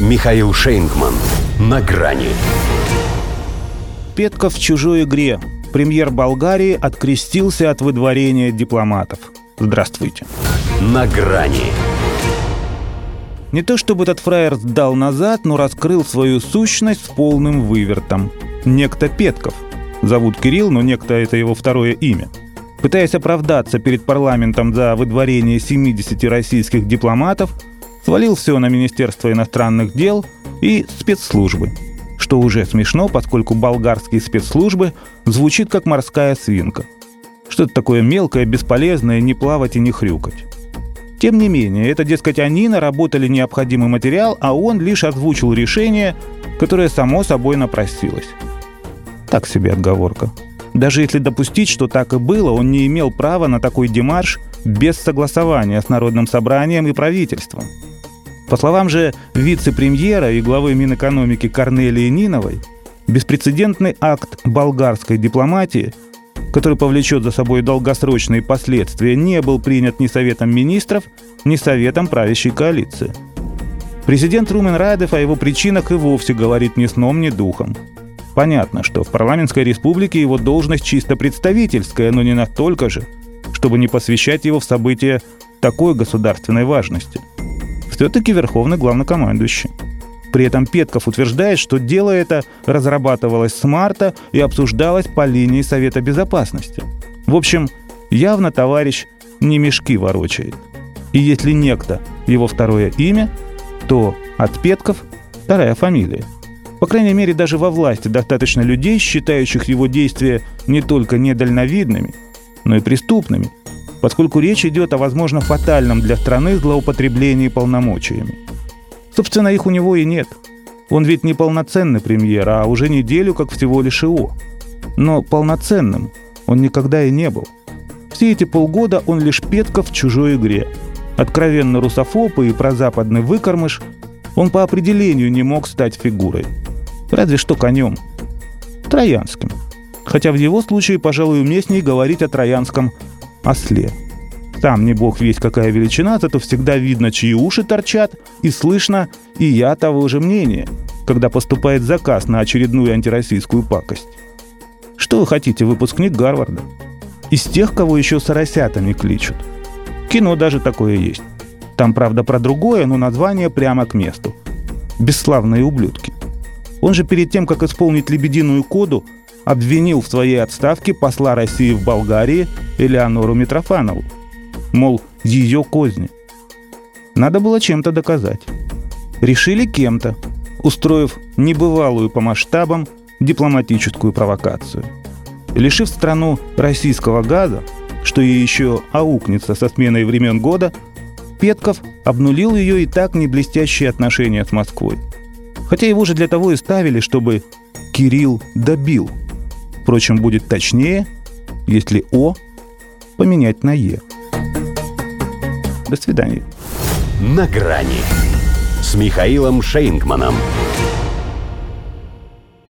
Михаил Шейнгман. На грани. Петков в чужой игре. Премьер Болгарии открестился от выдворения дипломатов. Здравствуйте. На грани. Не то чтобы этот фраер сдал назад, но раскрыл свою сущность с полным вывертом. Некто Петков. Зовут Кирилл, но некто это его второе имя. Пытаясь оправдаться перед парламентом за выдворение 70 российских дипломатов, свалил все на Министерство иностранных дел и спецслужбы. Что уже смешно, поскольку болгарские спецслужбы звучит как морская свинка. Что-то такое мелкое, бесполезное, не плавать и не хрюкать. Тем не менее, это, дескать, они наработали необходимый материал, а он лишь озвучил решение, которое само собой напросилось. Так себе отговорка. Даже если допустить, что так и было, он не имел права на такой демарш без согласования с Народным собранием и правительством. По словам же вице-премьера и главы Минэкономики Корнелии Ниновой, беспрецедентный акт болгарской дипломатии, который повлечет за собой долгосрочные последствия, не был принят ни Советом министров, ни Советом правящей коалиции. Президент Румен Радев о его причинах и вовсе говорит ни сном, ни духом – Понятно, что в парламентской республике его должность чисто представительская, но не настолько же, чтобы не посвящать его в события такой государственной важности. Все-таки верховный главнокомандующий. При этом Петков утверждает, что дело это разрабатывалось с марта и обсуждалось по линии Совета Безопасности. В общем, явно товарищ не мешки ворочает. И если некто его второе имя, то от Петков вторая фамилия – по крайней мере, даже во власти достаточно людей, считающих его действия не только недальновидными, но и преступными, поскольку речь идет о, возможно, фатальном для страны злоупотреблении полномочиями. Собственно, их у него и нет. Он ведь не полноценный премьер, а уже неделю как всего лишь ИО. Но полноценным он никогда и не был. Все эти полгода он лишь петка в чужой игре. Откровенно русофоб и прозападный выкормыш, он по определению не мог стать фигурой – Разве что конем. Троянским. Хотя в его случае, пожалуй, уместнее говорить о троянском осле. Там не бог весь какая величина, зато всегда видно, чьи уши торчат, и слышно, и я того же мнения, когда поступает заказ на очередную антироссийскую пакость. Что вы хотите, выпускник Гарварда? Из тех, кого еще соросятами кличут. Кино даже такое есть. Там, правда, про другое, но название прямо к месту. Бесславные ублюдки. Он же перед тем, как исполнить лебединую коду, обвинил в своей отставке посла России в Болгарии Элеонору Митрофанову. Мол, ее козни. Надо было чем-то доказать. Решили кем-то, устроив небывалую по масштабам дипломатическую провокацию. Лишив страну российского газа, что ей еще аукнется со сменой времен года, Петков обнулил ее и так не блестящие отношения с Москвой – Хотя его же для того и ставили, чтобы Кирилл добил. Впрочем, будет точнее, если О поменять на Е. До свидания. На грани с Михаилом Шейнгманом.